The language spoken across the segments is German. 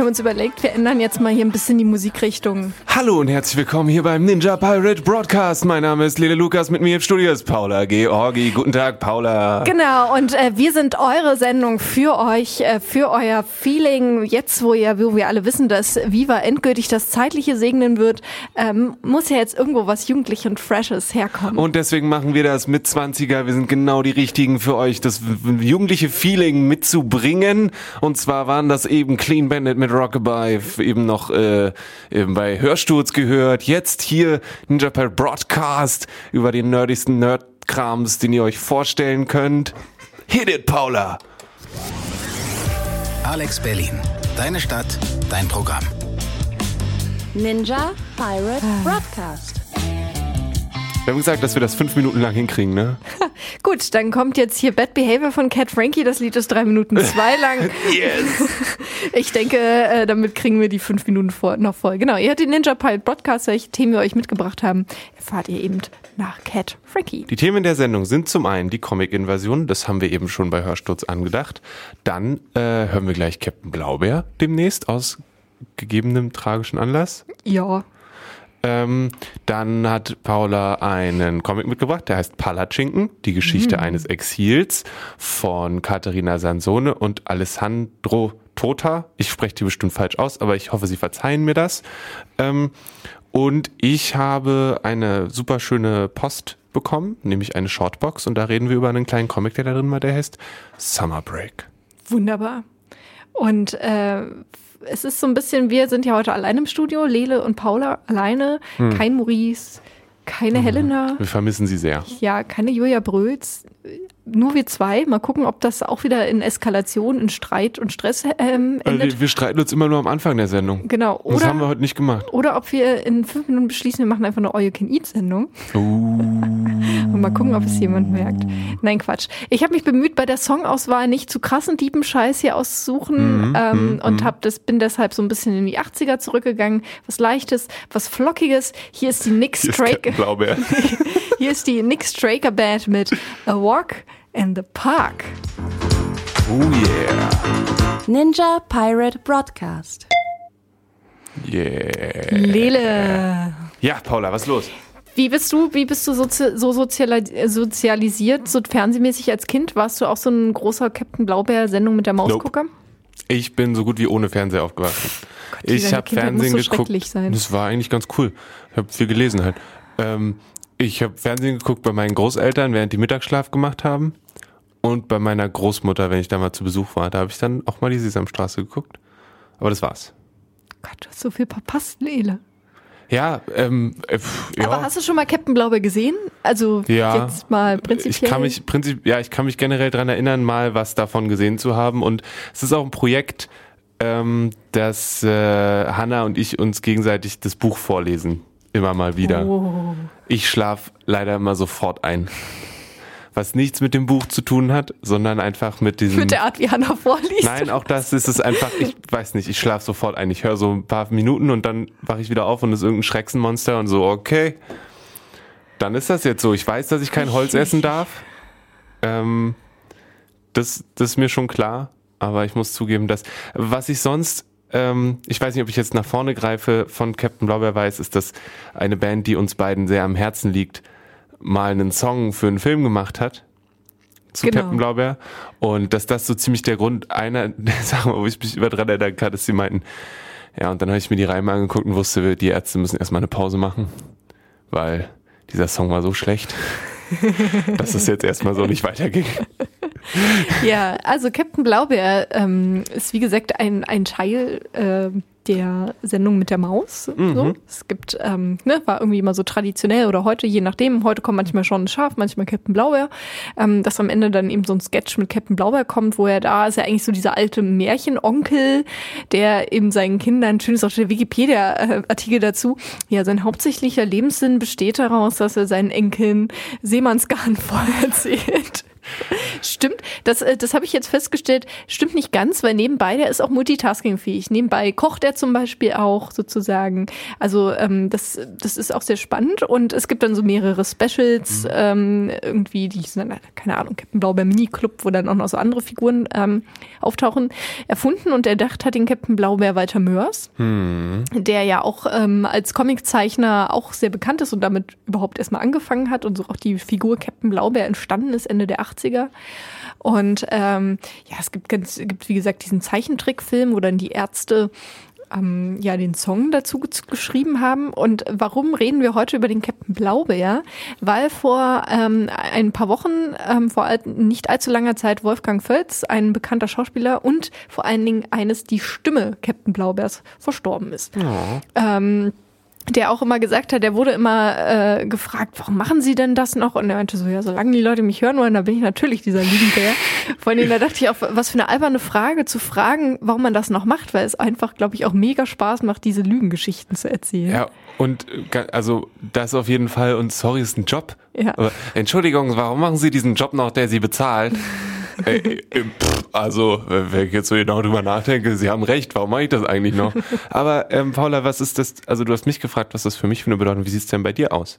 Wir haben uns überlegt, wir ändern jetzt mal hier ein bisschen die Musikrichtung. Hallo und herzlich willkommen hier beim Ninja Pirate Broadcast. Mein Name ist Lele Lukas, mit mir im Studio ist Paula Georgi. Guten Tag, Paula. Genau, und äh, wir sind eure Sendung für euch, äh, für euer Feeling. Jetzt, wo, ihr, wo wir alle wissen, dass Viva endgültig das Zeitliche segnen wird, ähm, muss ja jetzt irgendwo was Jugendlich und Freshes herkommen. Und deswegen machen wir das mit 20er. Wir sind genau die Richtigen für euch, das jugendliche Feeling mitzubringen. Und zwar waren das eben Clean Bandit mit Rockabye, eben noch äh, eben bei Hörsturz gehört. Jetzt hier Ninja Pirate Broadcast über den nerdigsten Nerdkrams, den ihr euch vorstellen könnt. Hit it, Paula! Alex Berlin. Deine Stadt, dein Programm. Ninja Pirate Broadcast. Wir haben gesagt, dass wir das fünf Minuten lang hinkriegen, ne? Gut, dann kommt jetzt hier Bad Behavior von Cat Frankie. Das Lied ist drei Minuten zwei lang. yes! Ich denke, äh, damit kriegen wir die fünf Minuten vor, noch voll. Genau, ihr hört den Ninja Pirate Podcast, welche Themen wir euch mitgebracht haben, erfahrt ihr eben nach Cat Frankie. Die Themen der Sendung sind zum einen die Comic-Invasion, das haben wir eben schon bei Hörsturz angedacht. Dann äh, hören wir gleich Captain Blaubeer demnächst aus gegebenem tragischen Anlass. Ja. Ähm, dann hat Paula einen Comic mitgebracht, der heißt Palatschinken, die Geschichte Mhm. eines Exils von Katharina Sansone und Alessandro Tota. Ich spreche die bestimmt falsch aus, aber ich hoffe, Sie verzeihen mir das. Ähm, und ich habe eine super schöne Post bekommen, nämlich eine Shortbox und da reden wir über einen kleinen Comic, der da drin war, der heißt Summer Break. Wunderbar. Und äh, es ist so ein bisschen, wir sind ja heute allein im Studio, Lele und Paula alleine, kein Maurice, keine Helena, Wir vermissen Sie sehr. ja, keine Julia Bröls, nur wir zwei. Mal gucken, ob das auch wieder in Eskalation, in Streit und Stress ähm, endet. wir, wir streiten uns immer nur am Anfang der Sendung. Genau. Das haben wir Oder, heute nicht gemacht. oder ob wir in fünf Minuten beschließen, wir machen einfach eine All You Can Eat Sendung. Uh. Und mal gucken, ob es jemand merkt. Nein, Quatsch. Ich habe mich bemüht, bei der Songauswahl nicht zu krassen Diebenscheiß hier auszusuchen Mhm, ähm, und hab das, bin deshalb so ein bisschen in die 80er zurückgegangen. Was Leichtes, was Flockiges. Hier ist die Nick Straker. Hier ist die Nick Straker Band mit A Walk in the Park. Oh yeah. Ninja Pirate Broadcast. Yeah. Lele. Ja, Paula, was ist los? Wie bist du, wie bist du sozi so soziali sozialisiert, so fernsehmäßig als Kind? Warst du auch so ein großer Captain Blaubeer-Sendung mit der Mausgucker? Ich bin so gut wie ohne Fernseher aufgewachsen. die ich deine habe Kindheit muss Fernsehen so geguckt. sein. Das war eigentlich ganz cool. Ich habe viel gelesen halt. Ähm, ich habe Fernsehen geguckt bei meinen Großeltern, während die Mittagsschlaf gemacht haben. Und bei meiner Großmutter, wenn ich da mal zu Besuch war. Da habe ich dann auch mal die Sesamstraße geguckt. Aber das war's. Gott, du hast so viel verpasst, Lele. Ja, ähm, äh, ja. Aber hast du schon mal Captain Blaubeer gesehen? Also Ja. jetzt mal prinzipiell. Ich kann mich prinzip, ja, ich kann mich generell dran erinnern, mal was davon gesehen zu haben. Und es ist auch ein Projekt, ähm, dass äh, Hanna und ich uns gegenseitig das Buch vorlesen. Immer mal wieder. Oh. Ich schlaf leider immer sofort ein. Was nichts mit dem Buch zu tun hat, sondern einfach mit diesem. Mit der Art, wie Hannah vorliest. Nein, auch das ist es einfach, ich weiß nicht, ich schlaf sofort ein. Ich höre so ein paar Minuten und dann wache ich wieder auf und es ist irgendein Schrecksenmonster und so, okay. Dann ist das jetzt so. Ich weiß, dass ich kein Holz essen darf. Ähm, das, das ist mir schon klar. Aber ich muss zugeben, dass, was ich sonst, ähm, ich weiß nicht, ob ich jetzt nach vorne greife, von Captain Blaubeer weiß, ist, dass eine Band, die uns beiden sehr am Herzen liegt, mal einen Song für einen Film gemacht hat zu Genau. Captain Blaubeer. Und dass das so ziemlich der Grund einer der Sachen, wo ich mich über dran erinnern kann, dass sie meinten, ja, und dann habe ich mir die Reime angeguckt und wusste, die Ärzte müssen erstmal eine Pause machen, weil dieser Song war so schlecht, dass es jetzt erstmal so nicht weiterging. Ja, also Captain Blaubeer ähm, ist wie gesagt ein, ein Teil äh, der Sendung mit der Maus. Mhm. So. Es gibt, ähm, ne, war irgendwie immer so traditionell oder heute, je nachdem. Heute kommt manchmal schon ein Schaf, manchmal Captain Blaubeer. Ähm, dass am Ende dann eben so ein Sketch mit Captain Blaubeer kommt, wo er da ist ja eigentlich so dieser alte Märchenonkel, der eben seinen Kindern, schön ist auch der Wikipedia-Artikel dazu, ja, sein hauptsächlicher Lebenssinn besteht daraus, dass er seinen Enkeln Seemannsgarn voll erzählt. Stimmt, das, äh, das habe ich jetzt festgestellt, stimmt nicht ganz, weil nebenbei, der ist auch multitaskingfähig. Nebenbei kocht er zum Beispiel auch sozusagen. Also ähm, das, das ist auch sehr spannend und es gibt dann so mehrere Specials, Mhm. ähm, irgendwie, die sind, dann, keine Ahnung, Captain Blaubeer Mini Club, wo dann auch noch so andere Figuren ähm, auftauchen, erfunden und erdacht hat den Captain Blaubeer Walter Mörs, Hm. der ja auch ähm, als Comiczeichner auch sehr bekannt ist und damit überhaupt erstmal angefangen hat und so auch die Figur Captain Blaubeer entstanden ist Ende der 80er. Und ähm, ja, es gibt ganz, gibt wie gesagt diesen Zeichentrickfilm, wo dann die Ärzte ähm, ja den Song dazu ge- geschrieben haben. Und warum reden wir heute über den Captain Blaubeer? Weil vor ähm, ein paar Wochen, ähm, vor all, nicht allzu langer Zeit, Wolfgang Völz, ein bekannter Schauspieler und vor allen Dingen eines die Stimme Captain Blaubeers verstorben ist. Ähm, der auch immer gesagt hat, der wurde immer äh, gefragt, warum machen Sie denn das noch? Und er meinte so, ja, solange die Leute mich hören wollen, dann bin ich natürlich dieser Lügenbär. Vor allem, da dachte ich auch, was für eine alberne Frage zu fragen, warum man das noch macht, weil es einfach, glaube ich, auch mega Spaß macht, diese Lügengeschichten zu erzählen. Ja, und äh, also das auf jeden Fall und sorry, ist ein Job. Ja. Aber Entschuldigung, warum machen Sie diesen Job noch, der Sie bezahlt? pff, also, wenn ich jetzt so genau drüber nachdenke, Sie haben recht, warum mache ich das eigentlich noch? Aber ähm, Paula, was ist das, also du hast mich gefragt, was das für mich für eine Bedeutung, wie sieht's denn bei dir aus?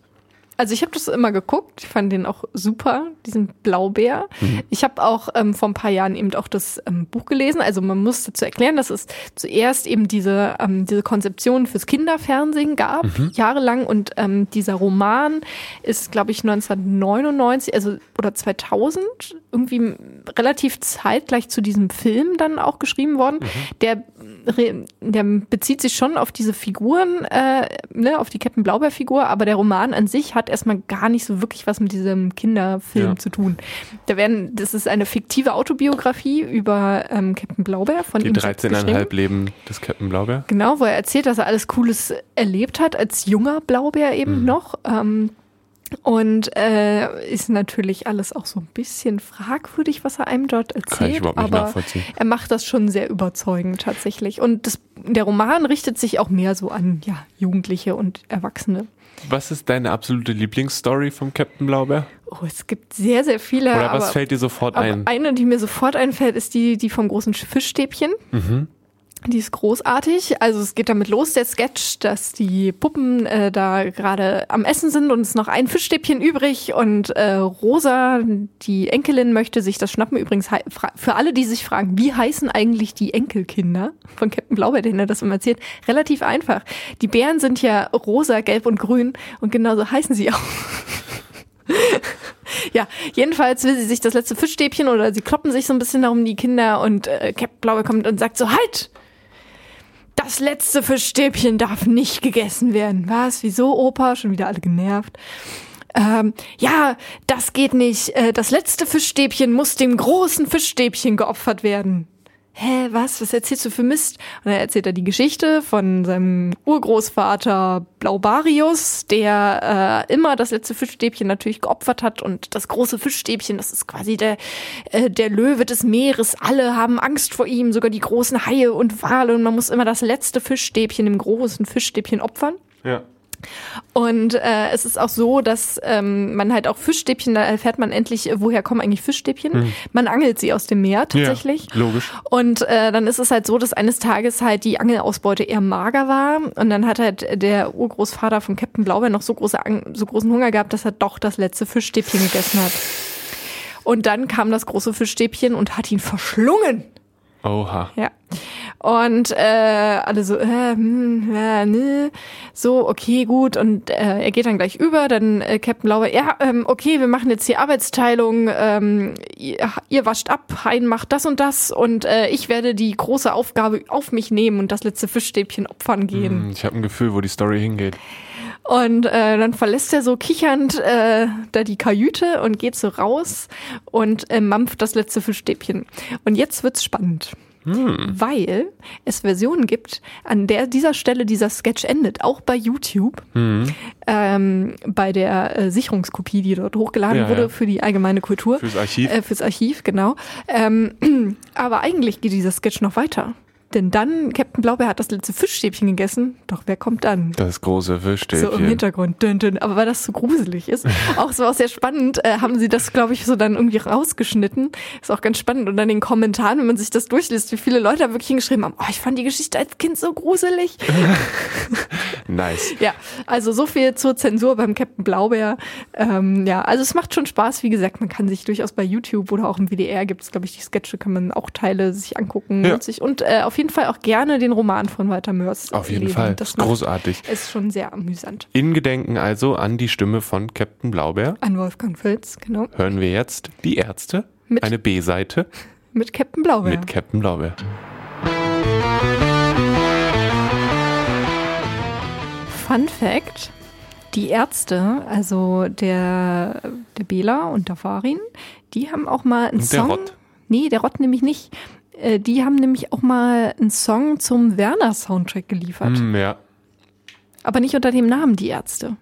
Also ich habe das immer geguckt, ich fand den auch super, diesen Blaubeer. Ich habe auch ähm, vor ein paar Jahren eben auch das ähm, Buch gelesen. Also man muss dazu erklären, dass es zuerst eben diese, ähm, diese Konzeption fürs Kinderfernsehen gab, jahrelang. Und ähm, dieser Roman ist, glaube ich, 1999, also oder 2000, irgendwie relativ zeitgleich zu diesem Film dann auch geschrieben worden. Der, re- der bezieht sich schon auf diese Figuren, äh, ne, auf die Captain Blaubeer-Figur, aber der Roman an sich hat erstmal gar nicht so wirklich was mit diesem Kinderfilm Ja. zu tun. Da werden, das ist eine fiktive Autobiografie über ähm, Captain Blaubeer von Die ihm geschrieben. 13,5 Leben des Captain Blaubeer? Genau, wo er erzählt, dass er alles Cooles erlebt hat, als junger Blaubeer eben Mhm. noch. Ähm, und äh, ist natürlich alles auch so ein bisschen fragwürdig, was er einem dort erzählt. Kann ich überhaupt nicht aber er macht das schon sehr überzeugend tatsächlich. Und das, der Roman richtet sich auch mehr so an ja, Jugendliche und Erwachsene. Was ist deine absolute Lieblingsstory vom Captain Blaubeer? Oh, es gibt sehr, sehr viele. Oder was aber, fällt dir sofort ein? eine, die mir sofort einfällt, ist die, die vom großen Fischstäbchen. Mhm. Die ist großartig. Also es geht damit los, der Sketch, dass die Puppen äh, da gerade am Essen sind und es noch ein Fischstäbchen übrig und äh, Rosa, die Enkelin, möchte sich das schnappen. Übrigens für alle, die sich fragen, wie heißen eigentlich die Enkelkinder von Captain Blaubeer, den er das immer erzählt, relativ einfach. Die Bären sind ja rosa, gelb und grün und genauso heißen sie auch. Ja, jedenfalls will sie sich das letzte Fischstäbchen oder sie kloppen sich so ein bisschen darum die Kinder und äh, Captain Blaubeer kommt und sagt so, halt! Das letzte Fischstäbchen darf nicht gegessen werden. Was? Wieso, Opa? Schon wieder alle genervt. Ähm, ja, das geht nicht. Äh, das letzte Fischstäbchen muss dem großen Fischstäbchen geopfert werden. Hä, was? Was erzählst du für Mist? Und dann erzählt er die Geschichte von seinem Urgroßvater Blaubarius, der äh, immer das letzte Fischstäbchen natürlich geopfert hat und das große Fischstäbchen, das ist quasi der, äh, der Löwe des Meeres. Alle haben Angst vor ihm, sogar die großen Haie und Wale und man muss immer das letzte Fischstäbchen im großen Fischstäbchen opfern. Ja. Und äh, es ist auch so, dass ähm, man halt auch Fischstäbchen, da erfährt man endlich, äh, woher kommen eigentlich Fischstäbchen. Man angelt sie aus dem Meer tatsächlich. Ja, logisch. Und äh, dann ist es halt so, dass eines Tages halt die Angelausbeute eher mager war. Und dann hat halt der Urgroßvater von Captain Blaubeer noch so, große so großen Hunger gehabt, dass er doch das letzte Fischstäbchen gegessen hat. Und dann kam das große Fischstäbchen und hat ihn verschlungen. Oha. Ja. Und äh, alle so, äh, hm, äh, ne, so, okay, gut. Und äh, er geht dann gleich über, dann äh, Captain Blaubeer, ja, ähm, okay, wir machen jetzt die Arbeitsteilung, ähm, ihr, ihr wascht ab, Hein macht das und das und äh, ich werde die große Aufgabe auf mich nehmen und das letzte Fischstäbchen opfern gehen. Hm, Ich habe ein Gefühl, wo die Story hingeht. Und äh, dann verlässt er so kichernd äh, da die Kajüte und geht so raus und äh, mampft das letzte Fischstäbchen. Und jetzt wird's spannend. Weil es Versionen gibt, an der dieser Stelle dieser Sketch endet, auch bei YouTube, ähm, bei der äh, Sicherungskopie, die dort hochgeladen Ja, wurde ja. für die allgemeine Kultur. Fürs Archiv. Äh, fürs Archiv, genau. Ähm, aber eigentlich geht dieser Sketch noch weiter. Denn dann, Captain Blaubeer hat das letzte Fischstäbchen gegessen. Doch wer kommt dann? Das große So im Fischstäbchen. Hintergrund. Dün, dün. Aber weil das so gruselig ist, auch so auch sehr spannend, äh, haben sie das, glaube ich, so dann irgendwie rausgeschnitten. Ist auch ganz spannend. Und dann in den Kommentaren, wenn man sich das durchliest, wie viele Leute wirklich hingeschrieben haben, oh, ich fand die Geschichte als Kind so gruselig. nice. Ja, also so viel zur Zensur beim Captain Blaubeer. Ähm, ja, also es macht schon Spaß. Wie gesagt, man kann sich durchaus bei YouTube oder auch im WDR gibt es, glaube ich, die Sketche, kann man auch Teile sich angucken Ja. und sich und äh, auf jeden Fall auch gerne den Roman von Walter Mörs Auf jeden lesen. Fall. Das macht- Großartig. ist schon sehr amüsant. In Gedenken also an die Stimme von Captain Blaubeer An Wolfgang Filz, genau. hören wir jetzt die Ärzte. Mit- Eine B-Seite Mit Captain Blaubeer. mit Captain Blaubeer. Fun Fact: Die Ärzte, also der, der Bela und der Farin, die haben auch mal einen Und der Song. Rott. Nee, der Rott nämlich nicht. Äh, Die haben nämlich auch mal einen Song zum Werner-Soundtrack geliefert. Hm, ja. Aber nicht unter dem Namen Die Ärzte.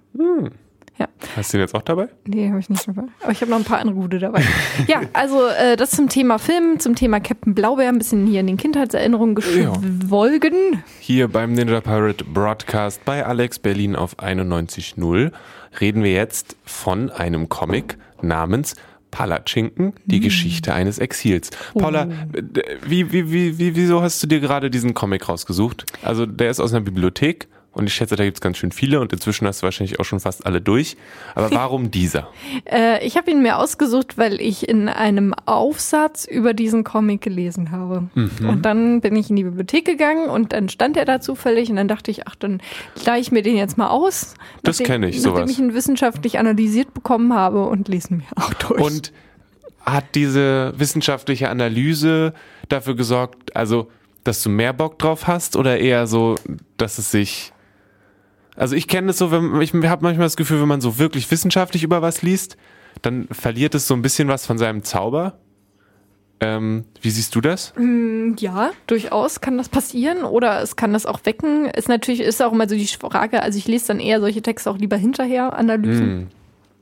Ja, Hast du den jetzt auch dabei? nee, habe ich nicht dabei. Aber ich habe noch ein paar andere gute dabei. ja, also äh, das zum Thema Film, zum Thema Captain Blaubeer, ein bisschen hier in den Kindheitserinnerungen geschwolgen. Hier beim Ninja Pirate Broadcast bei Alex Berlin auf 91.0 reden wir jetzt von einem Comic namens Palatschinken, die Geschichte eines Exils. Paula, äh, wie, wie, wie, wie, wieso hast du dir gerade diesen Comic rausgesucht? Also der ist aus einer Bibliothek und ich schätze, da gibt's ganz schön viele und inzwischen hast du wahrscheinlich auch schon fast alle durch. Aber warum dieser? Äh, ich habe ihn mir ausgesucht, weil ich in einem Aufsatz über diesen Comic gelesen habe. Mhm. Und dann bin ich in die Bibliothek gegangen und dann stand er da zufällig und dann dachte ich, ach, dann leih ich mir den jetzt mal aus. Das nachdem- kenn ich, Nachdem sowas. ich ihn wissenschaftlich analysiert bekommen habe und lesen mir auch durch. Und hat diese wissenschaftliche Analyse dafür gesorgt, also, dass du mehr Bock drauf hast oder eher so, dass es sich. Also ich kenne es so, wenn ich habe manchmal das Gefühl, wenn man so wirklich wissenschaftlich über was liest, dann verliert es so ein bisschen was von seinem Zauber. Ähm, wie siehst du das? Ja, durchaus kann das passieren oder es kann das auch wecken. Ist natürlich ist auch immer so die Frage, also ich lese dann eher solche Texte auch lieber hinterher, Analysen.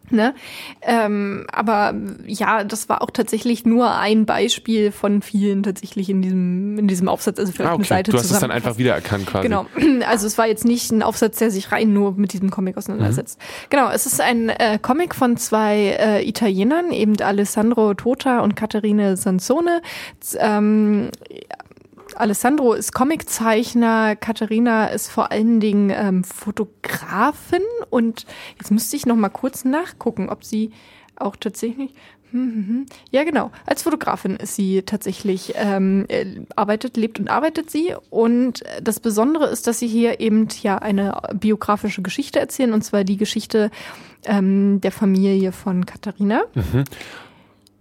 Ne? Ähm, aber ja, das war auch tatsächlich nur ein Beispiel von vielen tatsächlich in diesem, in diesem Aufsatz, also vielleicht Ah, eine okay. Seite Du hast es dann einfach wiedererkannt quasi. Genau, also es war jetzt nicht ein Aufsatz, der sich rein nur mit diesem Comic auseinandersetzt. Genau, es ist ein äh, Comic von zwei äh, Italienern, eben Alessandro Tota und Caterine Sansone. Z- Ähm, Alessandro ist Comiczeichner, Katharina ist vor allen Dingen ähm, Fotografin und jetzt müsste ich noch mal kurz nachgucken, ob sie auch tatsächlich hm, hm, hm. ja, genau. Als Fotografin ist sie tatsächlich, ähm, äh, arbeitet, lebt und arbeitet sie. Und das Besondere ist, dass sie hier eben ja eine biografische Geschichte erzählen, und zwar die Geschichte ähm, der Familie von Katharina.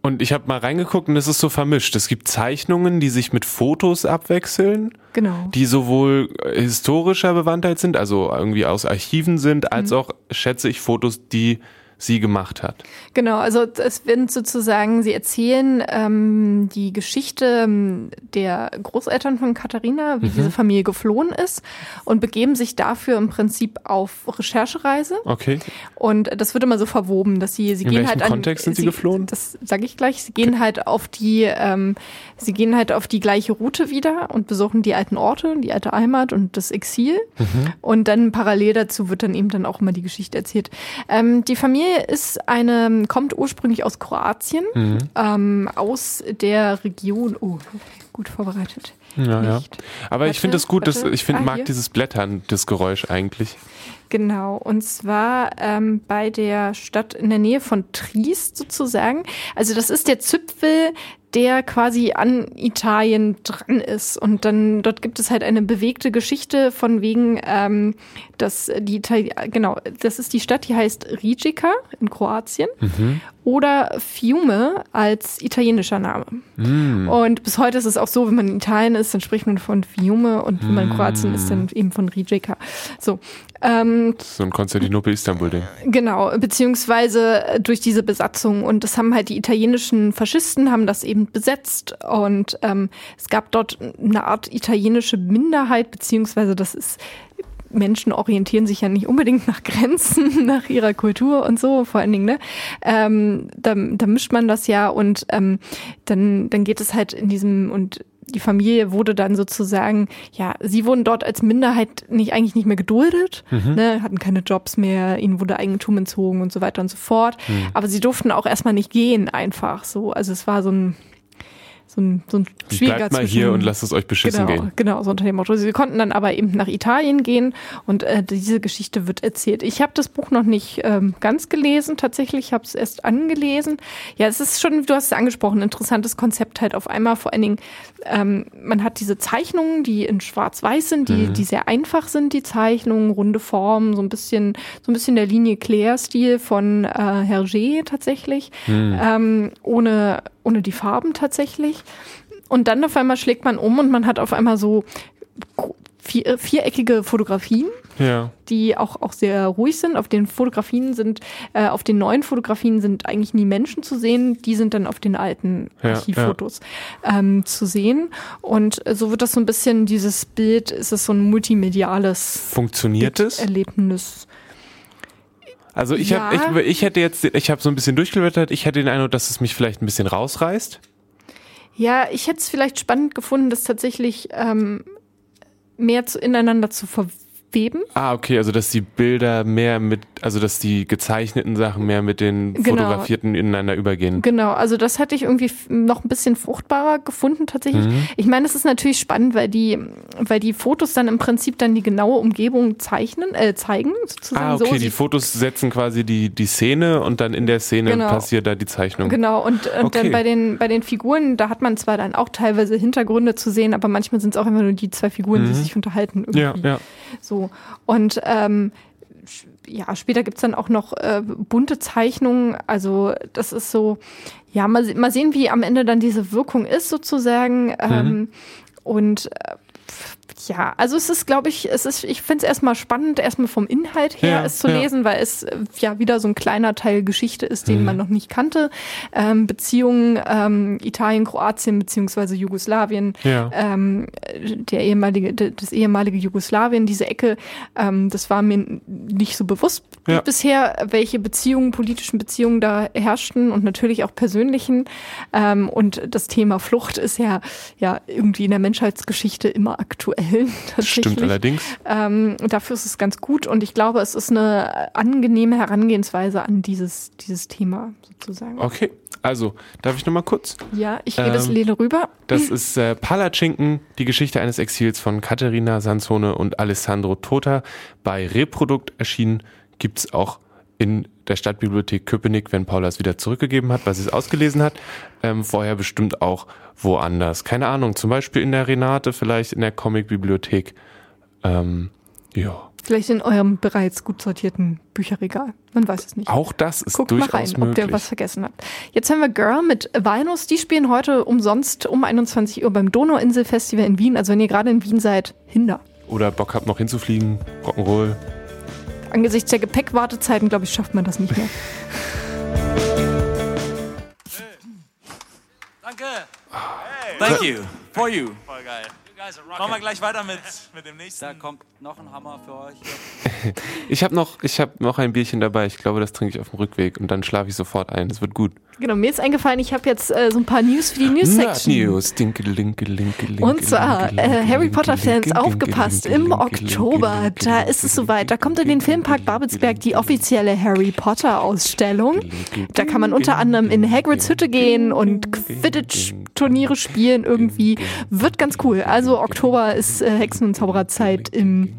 Und ich habe mal reingeguckt und es ist so vermischt. Es gibt Zeichnungen, die sich mit Fotos abwechseln. Genau. die sowohl äh, historischer Bewandtheit sind, also irgendwie aus Archiven sind, als Mhm. auch, schätze ich, Fotos, die sie gemacht hat. Genau, also es werden sozusagen, sie erzählen ähm, die Geschichte ähm, der Großeltern von Katharina, Mhm. wie diese Familie geflohen ist und begeben sich dafür im Prinzip auf Recherchereise. Okay. Und das wird immer so verwoben, dass sie, sie In gehen halt an. Kontext sind sie geflohen? Das sage ich gleich. Sie gehen halt auf die, ähm, sie gehen halt auf die gleiche Route wieder und besuchen die alten Orte, die alte Heimat und das Exil. Mhm. Und dann parallel dazu wird dann eben dann auch immer die Geschichte erzählt. Ähm, die Familie ist eine, kommt ursprünglich aus Kroatien, Mhm. ähm, aus der Region. Oh, gut vorbereitet. Ja, ja. Aber ich finde es gut, dass ich finde, Ah, mag hier. dieses Blättern, das Geräusch eigentlich. Genau, und zwar ähm, bei der Stadt in der Nähe von Triest sozusagen. Also das ist der Zipfel, der quasi an Italien dran ist. Und dann dort gibt es halt eine bewegte Geschichte von wegen, ähm, dass die Itali genau, das ist die Stadt, die heißt Rijeka in Kroatien oder Fiume als italienischer Name. Und bis heute ist es auch so, wenn man in Italien ist, dann spricht man von Fiume und wenn man in Kroatien ist, dann eben von Rijeka. So. Ähm, So ein Konstantinopel-Istanbul-Ding. Genau, beziehungsweise durch diese Besatzung. Und das haben halt die italienischen Faschisten haben das eben besetzt. Und ähm, es gab dort eine Art italienische Minderheit, beziehungsweise das ist Menschen orientieren sich ja nicht unbedingt nach Grenzen, nach ihrer Kultur und so, vor allen Dingen, ne? Ähm, da, da mischt man das ja und ähm, dann, dann geht es halt in diesem und die Familie wurde dann sozusagen, ja, sie wurden dort als Minderheit nicht eigentlich nicht mehr geduldet, ne, hatten keine Jobs mehr, ihnen wurde Eigentum entzogen und so weiter und so fort. Aber sie durften auch erstmal nicht gehen, einfach so. Also es war so ein so ein, so ein schwieriger Bleibt mal hier und lasst es euch beschissen genau, gehen. Genau, so unter dem Motto. Sie konnten dann aber eben nach Italien gehen und äh, diese Geschichte wird erzählt. Ich habe das Buch noch nicht ähm, ganz gelesen, tatsächlich. Ich habe es erst angelesen. Ja, es ist schon, du hast es angesprochen, ein interessantes Konzept halt auf einmal. Vor allen Dingen, ähm, man hat diese Zeichnungen, die in Schwarz-Weiß sind, die, die sehr einfach sind, die Zeichnungen, runde Formen, so ein bisschen, so ein bisschen der Linie Claire-Stil von äh, Hergé tatsächlich, ähm, ohne, ohne die Farben tatsächlich. Und dann auf einmal schlägt man um und man hat auf einmal so vier, viereckige Fotografien, Ja. die auch, auch sehr ruhig sind. Auf den Fotografien sind, äh, auf den neuen Fotografien sind eigentlich nie Menschen zu sehen. Die sind dann auf den alten Ja, Archivfotos ähm, zu sehen. Und so wird das so ein bisschen, dieses Bild, ist es so ein multimediales Funktioniert? Erlebnis. Also ich Ja. habe ich, ich hätte jetzt ich habe so ein bisschen durchgeblättert, ich hätte den Eindruck, dass es mich vielleicht ein bisschen rausreißt. Ja, ich hätte es vielleicht spannend gefunden, das tatsächlich ähm, mehr zu, ineinander zu verweben. Ah, okay, also dass die Bilder mehr mit also dass die gezeichneten Sachen mehr mit den Genau. fotografierten ineinander übergehen. Genau, also das hätte ich irgendwie noch ein bisschen fruchtbarer gefunden tatsächlich. Mhm. Ich meine, es ist natürlich spannend, weil die, weil die Fotos dann im Prinzip dann die genaue Umgebung zeichnen, äh, zeigen, sozusagen Ah, okay, so. die Fotos setzen quasi die die Szene und dann in der Szene Genau. passiert da die Zeichnung. Genau, und, und Okay. dann bei den, bei den Figuren, da hat man zwar dann auch teilweise Hintergründe zu sehen, aber manchmal sind es auch immer nur die zwei Figuren, die sich unterhalten. Irgendwie. Mhm. Ja, ja. So. Und ähm, ja, später gibt's dann auch noch äh, bunte Zeichnungen. Also das ist so, ja, mal, mal sehen, wie am Ende dann diese Wirkung ist, sozusagen. Ähm, und äh, ja, also es ist, glaube ich, es ist, ich finde es erstmal spannend, erstmal vom Inhalt her Ja, es zu ja. lesen, weil es äh, ja wieder so ein kleiner Teil Geschichte ist, den man noch nicht kannte. Ähm, Beziehungen ähm, Italien, Kroatien beziehungsweise Jugoslawien, Ja. ähm, der ehemalige, das ehemalige Jugoslawien, diese Ecke, ähm, das war mir nicht so bewusst Ja. bisher, welche Beziehungen, politischen Beziehungen da herrschten und natürlich auch persönlichen. Ähm, und das Thema Flucht ist ja, ja irgendwie in der Menschheitsgeschichte immer aktuell. Tatsächlich. Stimmt allerdings. Ähm, dafür ist es ganz gut und ich glaube, es ist eine angenehme Herangehensweise an dieses, dieses Thema sozusagen. Okay, also darf ich noch mal kurz? Ja, ich gehe das Ähm, Lele rüber. Das ist äh, Palatschinken, die Geschichte eines Exils von Katharina Sansone und Alessandro Tota. Bei Reprodukt erschienen gibt's auch in der Stadtbibliothek Köpenick, wenn Paula es wieder zurückgegeben hat, weil sie es ausgelesen hat. Ähm, vorher bestimmt auch woanders. Keine Ahnung, zum Beispiel in der Renate, vielleicht in der Comicbibliothek. Ähm, ja, Vielleicht in eurem bereits gut sortierten Bücherregal. Man weiß es nicht. auch das ist Guckt mal durchaus rein, ob der was vergessen hat. Jetzt haben wir Girl mit Vinus. Die spielen heute umsonst um 21 Uhr beim Donauinsel-Festival in Wien. Also wenn ihr gerade in Wien seid, hinder. Oder Bock habt noch hinzufliegen, Rock'n'Roll. Angesichts der Gepäckwartezeiten, glaube ich, schafft man das nicht mehr. Danke. Thank you. For you. Voll geil. Machen wir gleich weiter mit, mit dem nächsten. Da kommt noch ein Hammer für euch. Ich habe noch, ich hab noch ein Bierchen dabei. Ich glaube, das trinke ich auf dem Rückweg und dann schlafe ich sofort ein. Das wird gut. Genau, mir ist eingefallen, ich habe jetzt äh, so ein paar News für die News-Section. News. Dinke, linke, linke, linke, Und zwar, äh, Harry Potter-Fans, aufgepasst, im Oktober, da ist es soweit, da kommt in den Filmpark Babelsberg die offizielle Harry Potter-Ausstellung. Da kann man unter anderem in Hagrids Hütte gehen und Quidditch-Turniere spielen irgendwie. Wird ganz cool. Also Oktober ist äh, Hexen- und Zaubererzeit im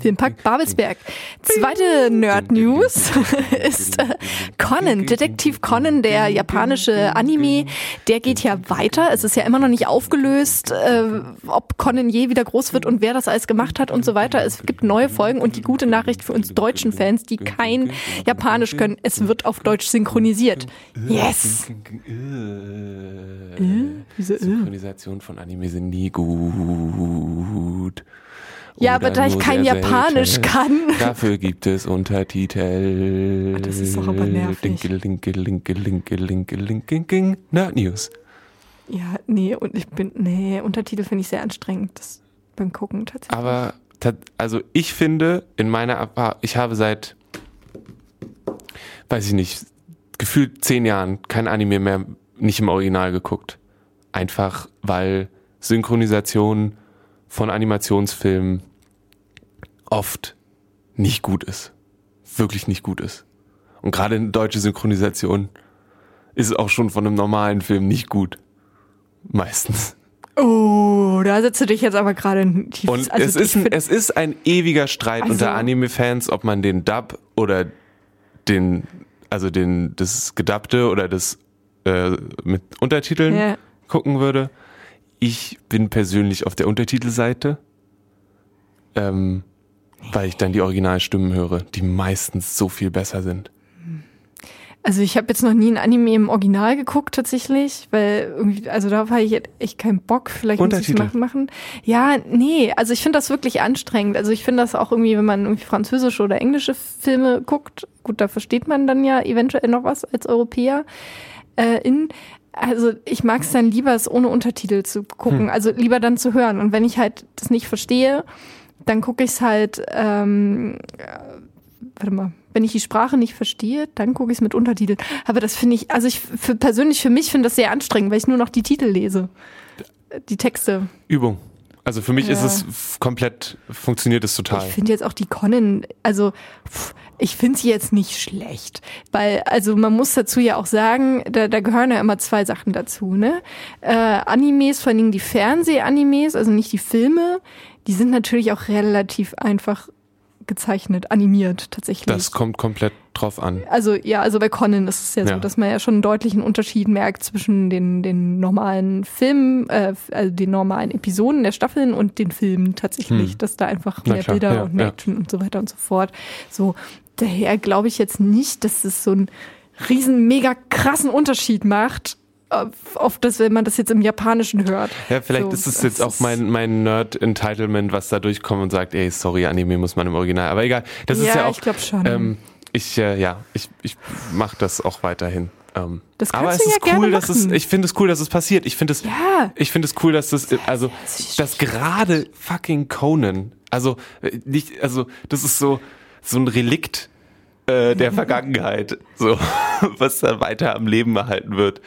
Filmpark Babelsberg. Zweite Nerd-News ist äh, Conan, Detektiv Conan, der japanische Anime, der geht ja weiter. Es ist ja immer noch nicht aufgelöst, äh, ob Conan je wieder groß wird und wer das alles gemacht hat und so weiter. Es gibt neue Folgen und die gute Nachricht für uns deutschen Fans, die kein Japanisch können, es wird auf Deutsch synchronisiert. Yes! Wieso, äh? Synchronisation von Anime sind nie gut. Ja, aber da ich kein sehr Japanisch selten. kann. Dafür gibt es Untertitel. Ah, das ist doch aber nervig. Linke, linke, linke, linke, linke, linke, linke. Nerd News. Ja, nee, und ich bin, nee, Untertitel finde ich sehr anstrengend das, beim Gucken tatsächlich. Aber also ich finde, in meiner ich habe seit, weiß ich nicht, gefühlt zehn Jahren kein Anime mehr nicht im Original geguckt. Einfach weil Synchronisation von Animationsfilmen oft nicht gut ist. Wirklich nicht gut ist. Und gerade eine deutsche Synchronisation ist auch schon von einem normalen Film nicht gut. Meistens. Oh, da setzt du dich jetzt aber gerade in die Und also es, ist ein, es ist ein ewiger Streit Also- unter Anime-Fans, ob man den Dub oder den, also den, das Gedubbte oder das äh, mit Untertiteln Ja. gucken würde. Ich bin persönlich auf der Untertitelseite, ähm, weil ich dann die Originalstimmen höre, die meistens so viel besser sind. Also ich habe jetzt noch nie ein Anime im Original geguckt tatsächlich, weil irgendwie, also da habe ich echt keinen Bock. Vielleicht muss ich Untertitel. machen. Ja, nee, also ich finde das wirklich anstrengend. Also ich finde das auch irgendwie, wenn man irgendwie französische oder englische Filme guckt, gut, da versteht man dann ja eventuell noch was als Europäer. Äh, in, also ich mag es dann lieber, es ohne Untertitel zu gucken, also lieber dann zu hören. Und wenn ich halt das nicht verstehe, dann gucke ich es halt, ähm, äh, warte mal, wenn ich die Sprache nicht verstehe, dann gucke ich es mit Untertiteln. Aber das finde ich, also ich für, persönlich für mich finde das sehr anstrengend, weil ich nur noch die Titel lese. Die Texte. Übung. Also für mich Ja. ist es komplett, funktioniert es total. Ich finde jetzt auch die Conan, also ich finde sie jetzt nicht schlecht, weil also man muss dazu ja auch sagen, da, da gehören ja immer zwei Sachen dazu, ne? Äh, Animes, vor allen Dingen die Fernseh-Animes, also nicht die Filme, die sind natürlich auch relativ einfach gezeichnet, animiert tatsächlich. Das kommt komplett drauf an. Also ja, also bei Conan ist es ja, so, Ja. dass man ja schon einen deutlichen Unterschied merkt zwischen den, den normalen Filmen, äh, also den normalen Episoden der Staffeln und den Filmen tatsächlich, Hm. dass da einfach mehr klar, Bilder ja, und mehr ja. Action und so weiter und so fort. So, daher glaube ich jetzt nicht, dass es so einen riesen, mega krassen Unterschied macht, auf, auf das, wenn man das jetzt im Japanischen hört. Ja, vielleicht So, ist es das jetzt auch mein, mein Nerd-Entitlement, was da durchkommt und sagt, ey, sorry, Anime muss man im Original. Aber egal, das ist Ja, ja auch. ich glaub schon. Ähm, ich, äh, ja, ich, ich mache das auch weiterhin. Ähm, Das aber es du ist ja cool, dass es, ich finde es cool, dass es passiert. Ich finde es, Ja. ich finde es cool, dass das, also, dass gerade fucking Conan, also, äh, nicht, also, das ist so, so ein Relikt äh, der Vergangenheit, so, was da weiter am Leben erhalten wird.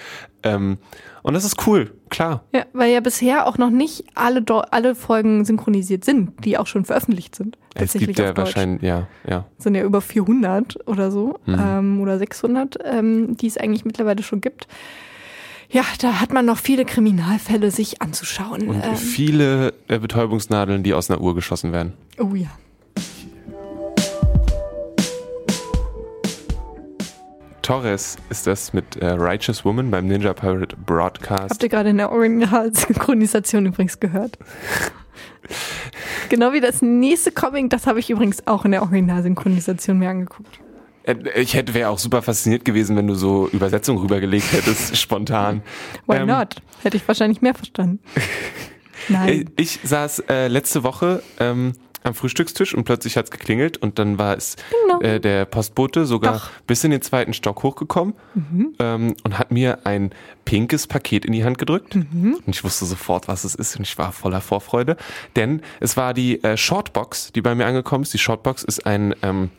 Ähm, und das ist cool, klar. Ja, weil ja bisher auch noch nicht alle, Do alle Folgen synchronisiert sind, die auch schon veröffentlicht sind. Es Tatsächlich gibt ja wahrscheinlich, ja, ja. sind ja über 400 oder so Mhm. ähm, oder 600, ähm, die es eigentlich mittlerweile schon gibt. Ja, da hat man noch viele Kriminalfälle sich anzuschauen. Und ähm, viele äh, Betäubungsnadeln, die aus einer Uhr geschossen werden. oh ja. Torres ist das mit äh, Righteous Woman beim Ninja Pirate Broadcast. Habt ihr gerade in der Original-Synchronisation übrigens gehört? genau wie das nächste Comic, das habe ich übrigens auch in der Original-Synchronisation mir angeguckt. Äh, Ich hätte wäre auch super fasziniert gewesen, wenn du so Übersetzung rübergelegt hättest, spontan. Why Ähm, not? Hätte ich wahrscheinlich mehr verstanden. Äh, Nein. Ich saß äh, letzte Woche ähm, am Frühstückstisch und plötzlich hat's geklingelt und dann war es dong. äh, der Postbote sogar Doch. bis in den zweiten Stock hochgekommen ähm, und hat mir ein pinkes Paket in die Hand gedrückt. Und ich wusste sofort, was es ist und ich war voller Vorfreude, denn es war die äh, Shortbox, die bei mir angekommen ist. Die Shortbox ist ein ähm,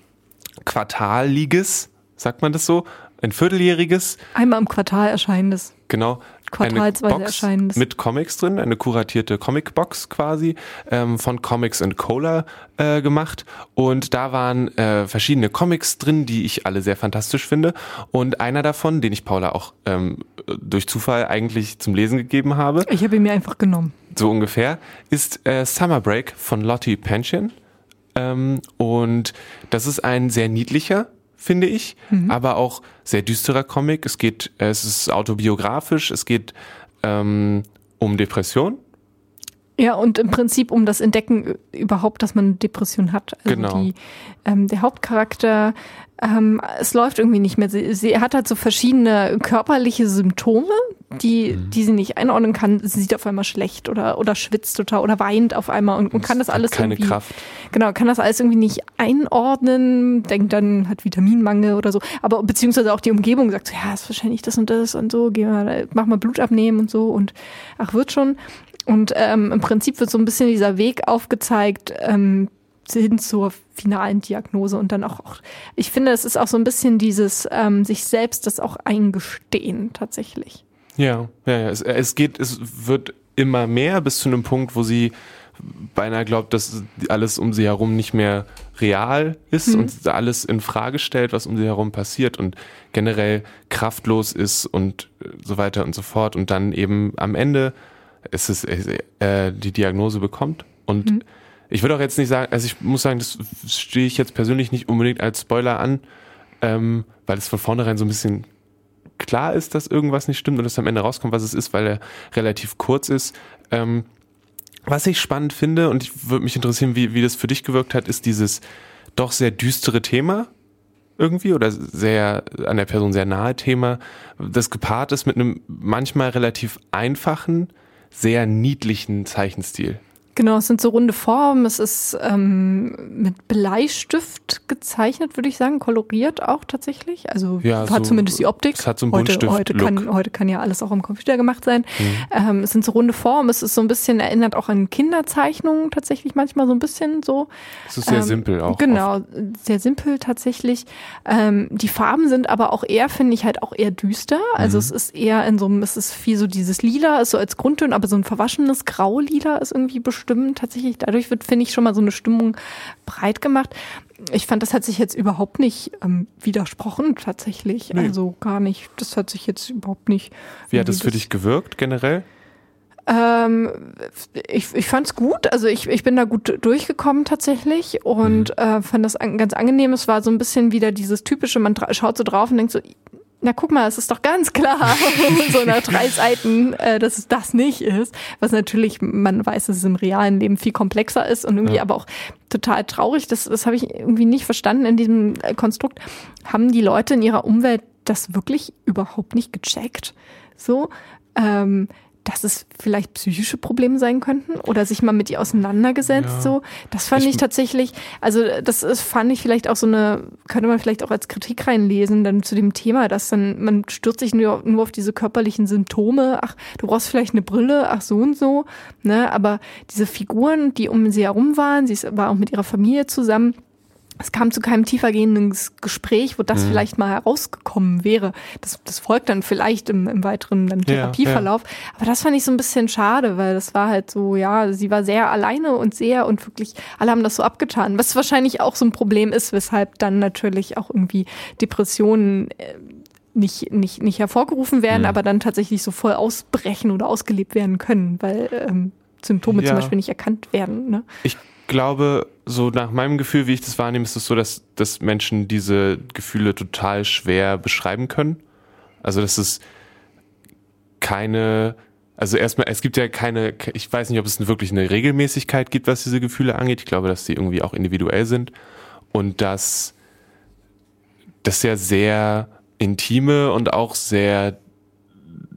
quartaliges, sagt man das so, ein vierteljähriges Einmal im Quartal erscheinendes. Genau. Quartalsweise eine Box erscheinendes. mit Comics drin, eine kuratierte Comicbox quasi ähm, von Comics and Cola äh, gemacht und da waren äh, verschiedene Comics drin, die ich alle sehr fantastisch finde und einer davon, den ich Paula auch ähm, durch Zufall eigentlich zum Lesen gegeben habe, Ich habe ihn mir einfach genommen. so ungefähr, ist äh, Summer Break von Lottie Pension ähm, und das ist ein sehr niedlicher finde ich, aber auch sehr düsterer Comic. Es geht, es ist autobiografisch, es geht ähm, um Depression. Ja, und im Prinzip um das Entdecken überhaupt, dass man eine Depression hat. Also Genau. die, ähm, der Hauptcharakter, ähm, es läuft irgendwie nicht mehr. Sie, sie hat halt so verschiedene körperliche Symptome, die, Mhm. die sie nicht einordnen kann. Sie sieht auf einmal schlecht oder, oder schwitzt total oder weint auf einmal und, und kann das alles keine irgendwie, Kraft. Genau, kann das alles irgendwie nicht einordnen, denkt dann, hat Vitaminmangel oder so. Aber beziehungsweise auch die Umgebung sagt so, ja, ist wahrscheinlich das und das und so, geh mal, mach mal Blut abnehmen und so und ach, wird schon. Und ähm, im Prinzip wird so ein bisschen dieser Weg aufgezeigt, ähm, hin zur finalen Diagnose und dann auch, auch ich finde, es ist auch so ein bisschen dieses ähm, sich selbst das auch eingestehen tatsächlich. Ja, ja, ja. Es, es geht, es wird immer mehr bis zu einem Punkt, wo sie beinahe glaubt, dass alles um sie herum nicht mehr real ist Mhm. und alles in Frage stellt, was um sie herum passiert und generell kraftlos ist und äh, so weiter und so fort und dann eben am Ende ist es äh, die Diagnose bekommt und Mhm. ich würde auch jetzt nicht sagen, also ich muss sagen, das stehe ich jetzt persönlich nicht unbedingt als Spoiler an, ähm, weil es von vornherein so ein bisschen klar ist, dass irgendwas nicht stimmt und es am Ende rauskommt, was es ist, weil er relativ kurz ist. Ähm, was ich spannend finde und ich würde mich interessieren, wie, wie das für dich gewirkt hat, ist dieses doch sehr düstere Thema irgendwie oder sehr an der Person sehr nahe Thema, das gepaart ist mit einem manchmal relativ einfachen, sehr niedlichen Zeichenstil. Genau, es sind so runde Formen. Es ist ähm, mit Bleistift gezeichnet, würde ich sagen, koloriert auch tatsächlich. Also Ja, hat so- zumindest die Optik. es hat so einen heute, heute, kann, heute kann ja alles auch am Computer gemacht sein. Ähm, es sind so runde Formen. Es ist so ein bisschen, erinnert auch an Kinderzeichnungen tatsächlich manchmal so ein bisschen so. Es ist sehr Ähm, simpel auch. Genau, sehr simpel tatsächlich. Ähm, die Farben sind aber auch eher, finde ich, halt auch eher düster. Also Mhm. es ist eher in so einem, es ist viel so dieses Lila, ist so als Grundton, aber so ein verwaschenes Grau-Lila ist irgendwie bestimmt tatsächlich. Dadurch wird, finde ich, schon mal so eine Stimmung breit gemacht. Ich fand, das hat sich jetzt überhaupt nicht ähm, widersprochen, tatsächlich. Nee. Also gar nicht. Das hat sich jetzt überhaupt nicht. Wie hat das für dich gewirkt generell? ähm, ich ich fand es gut, also ich, ich bin da gut durchgekommen tatsächlich und Mhm. äh, fand das an, ganz angenehm. Es war so ein bisschen wieder dieses typische, man schaut so drauf und denkt so, na guck mal, es ist doch ganz klar, so nach drei Seiten, äh, dass es das nicht ist. Was natürlich, man weiß, dass es im realen Leben viel komplexer ist und irgendwie Ja. aber auch total traurig. Das, das habe ich irgendwie nicht verstanden in diesem äh, Konstrukt. Haben die Leute in ihrer Umwelt das wirklich überhaupt nicht gecheckt? So, ähm, dass es vielleicht psychische Probleme sein könnten oder sich mal mit ihr auseinandergesetzt. Ja. So, das fand Ich- ich, tatsächlich, also das ist, fand ich vielleicht auch so eine, könnte man vielleicht auch als Kritik reinlesen dann zu dem Thema, dass dann man stürzt sich nur, nur auf diese körperlichen Symptome. Ach, du brauchst vielleicht eine Brille, ach so und so. Ne, aber diese Figuren, die um sie herum waren, sie war auch mit ihrer Familie zusammen. Es kam zu keinem tiefergehenden Gespräch, wo Mhm. das vielleicht mal herausgekommen wäre. Das, das folgt dann vielleicht im, im weiteren dann Ja, Therapieverlauf. Aber das fand ich so ein bisschen schade, weil das war halt so, ja, sie war sehr alleine und sehr und wirklich, alle haben das so abgetan. Was wahrscheinlich auch so ein Problem ist, weshalb dann natürlich auch irgendwie Depressionen äh, nicht, nicht, nicht hervorgerufen werden, Mhm. aber dann tatsächlich so voll ausbrechen oder ausgelebt werden können, weil ähm, Symptome Ja. zum Beispiel nicht erkannt werden. Ne? Ich glaube, so nach meinem Gefühl, wie ich das wahrnehme, ist es so, dass, dass Menschen diese Gefühle total schwer beschreiben können. Also, dass es keine, also erstmal, es gibt ja keine, ich weiß nicht, ob es wirklich eine Regelmäßigkeit gibt, was diese Gefühle angeht. Ich glaube, dass sie irgendwie auch individuell sind und dass das ja sehr intime und auch sehr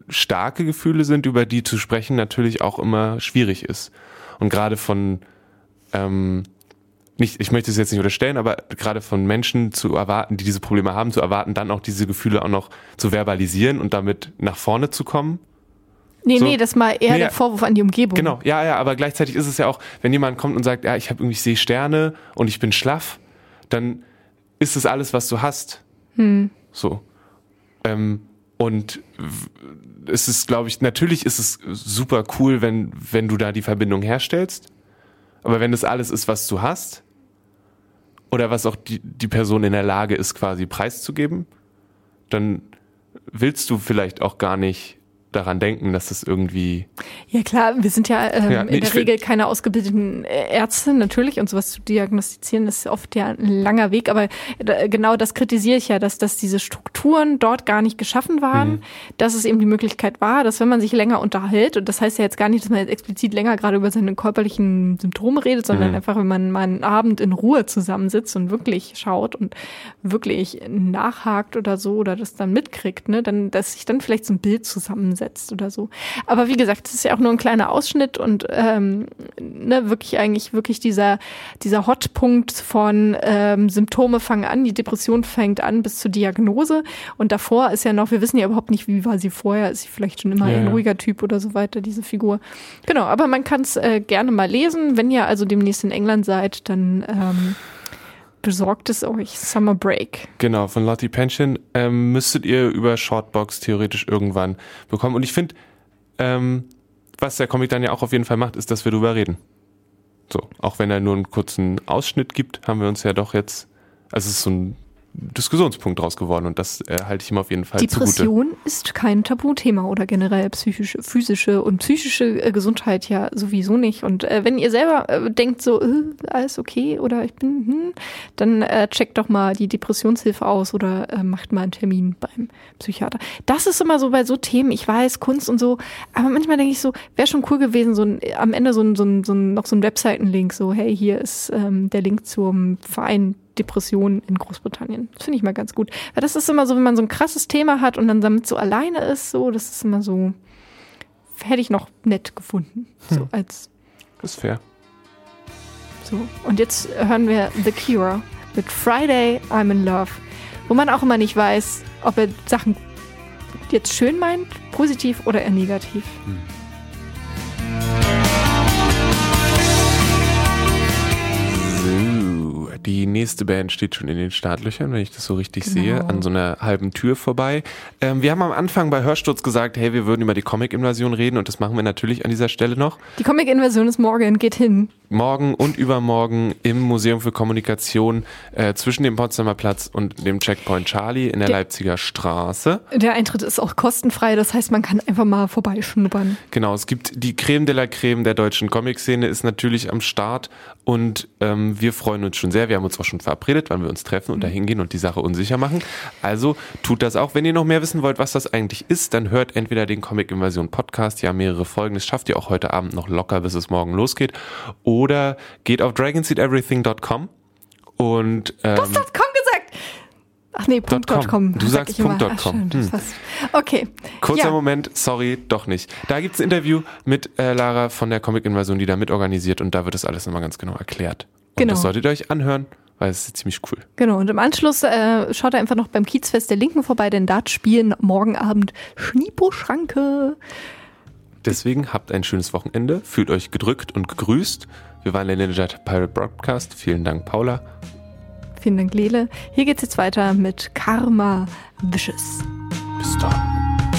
starke Gefühle sind, über die zu sprechen natürlich auch immer schwierig ist. Und gerade von ähm, nicht, ich möchte es jetzt nicht unterstellen, aber gerade von Menschen zu erwarten, die diese Probleme haben, zu erwarten, dann auch diese Gefühle auch noch zu verbalisieren und damit nach vorne zu kommen. Nee, So. nee, das mal eher Nee, der. Vorwurf an die Umgebung. Genau, ja, ja, aber gleichzeitig ist es ja auch, wenn jemand kommt und sagt, ja, ich habe irgendwie ich sehe Sterne und ich bin schlaff, dann ist es alles, was du hast. So. Ähm, und es ist, glaube ich, natürlich ist es super cool, wenn, wenn du da die Verbindung herstellst. Aber wenn das alles ist, was du hast, oder was auch die, die Person in der Lage ist, quasi preiszugeben, dann willst du vielleicht auch gar nicht daran denken, dass es irgendwie Ja klar, wir sind ja, ähm, Ja, nee, in der Regel keine ausgebildeten äh, Ärzte natürlich und sowas zu diagnostizieren ist oft ja ein langer Weg, aber äh, genau das kritisiere ich ja, dass, dass diese Strukturen dort gar nicht geschaffen waren, Mhm. dass es eben die Möglichkeit war, dass wenn man sich länger unterhält, und das heißt ja jetzt gar nicht, dass man jetzt explizit länger gerade über seine körperlichen Symptome redet, sondern Mhm. einfach, wenn man mal einen Abend in Ruhe zusammensitzt und wirklich schaut und wirklich nachhakt oder so oder das dann mitkriegt, ne, dann, dass sich dann vielleicht so ein Bild zusammensetzt oder so. Aber wie gesagt, das ist ja auch nur ein kleiner Ausschnitt und ähm, ne, wirklich eigentlich wirklich dieser dieser Hotpunkt von ähm, Symptome fangen an, die Depression fängt an bis zur Diagnose und davor ist ja noch, wir wissen ja überhaupt nicht, wie war sie vorher, ist sie vielleicht schon immer Ja, ein ruhiger Typ oder so weiter, diese Figur. Genau, aber man kann es äh, gerne mal lesen, wenn ihr also demnächst in England seid, dann ähm, besorgt es euch Summer Break. Genau, von Lottie Pension ähm, müsstet ihr über Shortbox theoretisch irgendwann bekommen. Und ich finde, ähm, was der Comic dann ja auch auf jeden Fall macht, ist, dass wir drüber reden. So, auch wenn er nur einen kurzen Ausschnitt gibt, haben wir uns ja doch jetzt, also es ist so ein Diskussionspunkt draus geworden und das äh, halte ich ihm auf jeden Fall zugute. Depression ist kein Tabuthema oder generell psychische, physische und psychische äh, Gesundheit ja sowieso nicht. Und äh, wenn ihr selber äh, denkt so, äh, alles okay oder ich bin, hm, dann äh, checkt doch mal die Depressionshilfe aus oder macht mal einen Termin beim Psychiater. Das ist immer so bei so Themen, ich weiß, Kunst und so, aber manchmal denke ich so, wäre schon cool gewesen, so ein, am Ende so ein, so ein, so ein, noch so ein Webseitenlink, so, hey, hier ist ähm, der Link zum Verein Depressionen in Großbritannien. Das finde ich mal ganz gut. Weil das ist immer so, wenn man so ein krasses Thema hat und dann damit so alleine ist, so, das ist immer so, hätte ich noch nett gefunden. So als, ist fair. so. Und jetzt hören wir The Cure mit Friday I'm in Love. Wo man auch immer nicht weiß, ob er Sachen jetzt schön meint, positiv oder eher negativ. So, die nächste Band steht schon in den Startlöchern, wenn ich das so richtig Genau. sehe, an so einer halben Tür vorbei. Ähm, wir haben am Anfang bei Hörsturz gesagt, hey, wir würden über die Comic-Invasion reden und das machen wir natürlich an dieser Stelle noch. Die Comic-Inversion ist morgen, geht hin. Morgen und übermorgen im Museum für Kommunikation äh, zwischen dem Potsdamer Platz und dem Checkpoint Charlie in der Der- Leipziger Straße. Der Eintritt ist auch kostenfrei, das heißt, man kann einfach mal vorbeischnuppern. Genau, es gibt die Creme de la Creme der deutschen Comic-Szene ist natürlich am Start und ähm, wir freuen uns schon sehr. Wir haben uns auch schon verabredet, wann wir uns treffen und da hingehen und die Sache unsicher machen. Also tut das auch. Wenn ihr noch mehr wissen wollt, was das eigentlich ist, dann hört entweder den Comic Invasion Podcast, ja mehrere Folgen, das schafft ihr auch heute Abend noch locker, bis es morgen losgeht. Oder geht auf dragonseedeverything.com und ähm, Was hat com gesagt? Ach nee, Punkt .com. .com. Du sag sagst immer. Punkt .com. schön, Hm. Okay. Kurzer ja. Moment, sorry, doch nicht. Da gibt's ein Interview mit äh, Lara von der Comic-Invasion, die da mitorganisiert und da wird das alles nochmal ganz genau erklärt. Und Genau. das solltet ihr euch anhören, weil es ist ziemlich cool. Genau, und im Anschluss äh, schaut einfach noch beim Kiezfest der Linken vorbei, denn dort spielen morgen Abend Schniepo-Schranke. Deswegen habt ein schönes Wochenende, fühlt euch gedrückt und gegrüßt. Wir waren der Ninja Pirate Broadcast. Vielen Dank, Paula. Vielen Dank, Lele. Hier geht's jetzt weiter mit Karma Vicious. Bis dann.